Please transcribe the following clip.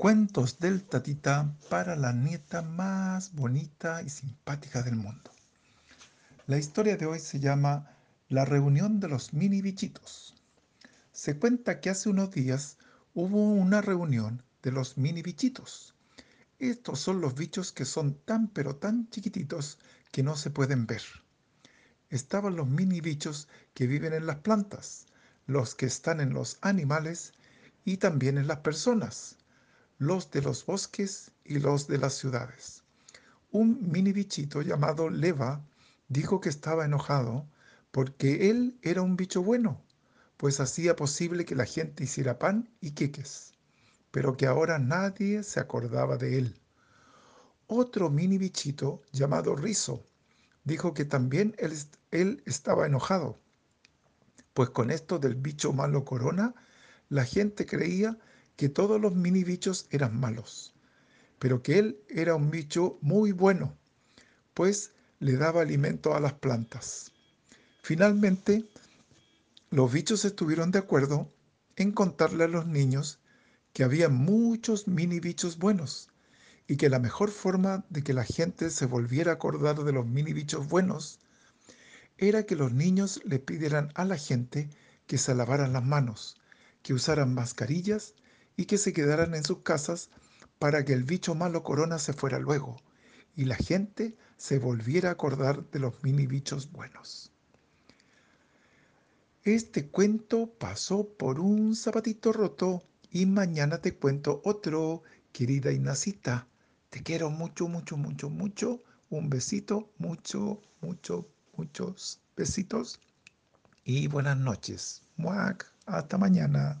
Cuentos del tatita para la nieta más bonita y simpática del mundo. La historia de hoy se llama La reunión de los mini bichitos. Se cuenta que hace unos días hubo una reunión de los mini bichitos. Estos son los bichos que son tan pero tan chiquititos que no se pueden ver. Estaban los mini bichos que viven en las plantas, los que están en los animales y también en las personas los de los bosques y los de las ciudades. Un mini bichito llamado Leva dijo que estaba enojado porque él era un bicho bueno, pues hacía posible que la gente hiciera pan y queques, pero que ahora nadie se acordaba de él. Otro mini bichito llamado Rizo dijo que también él, él estaba enojado, pues con esto del bicho malo corona, la gente creía que todos los mini bichos eran malos, pero que él era un bicho muy bueno, pues le daba alimento a las plantas. Finalmente, los bichos estuvieron de acuerdo en contarle a los niños que había muchos mini bichos buenos y que la mejor forma de que la gente se volviera a acordar de los mini bichos buenos era que los niños le pidieran a la gente que se lavaran las manos, que usaran mascarillas y que se quedaran en sus casas para que el bicho malo corona se fuera luego y la gente se volviera a acordar de los mini bichos buenos. Este cuento pasó por un zapatito roto y mañana te cuento otro, querida Inacita. Te quiero mucho, mucho, mucho, mucho. Un besito, mucho, mucho, muchos besitos y buenas noches. Muac, hasta mañana.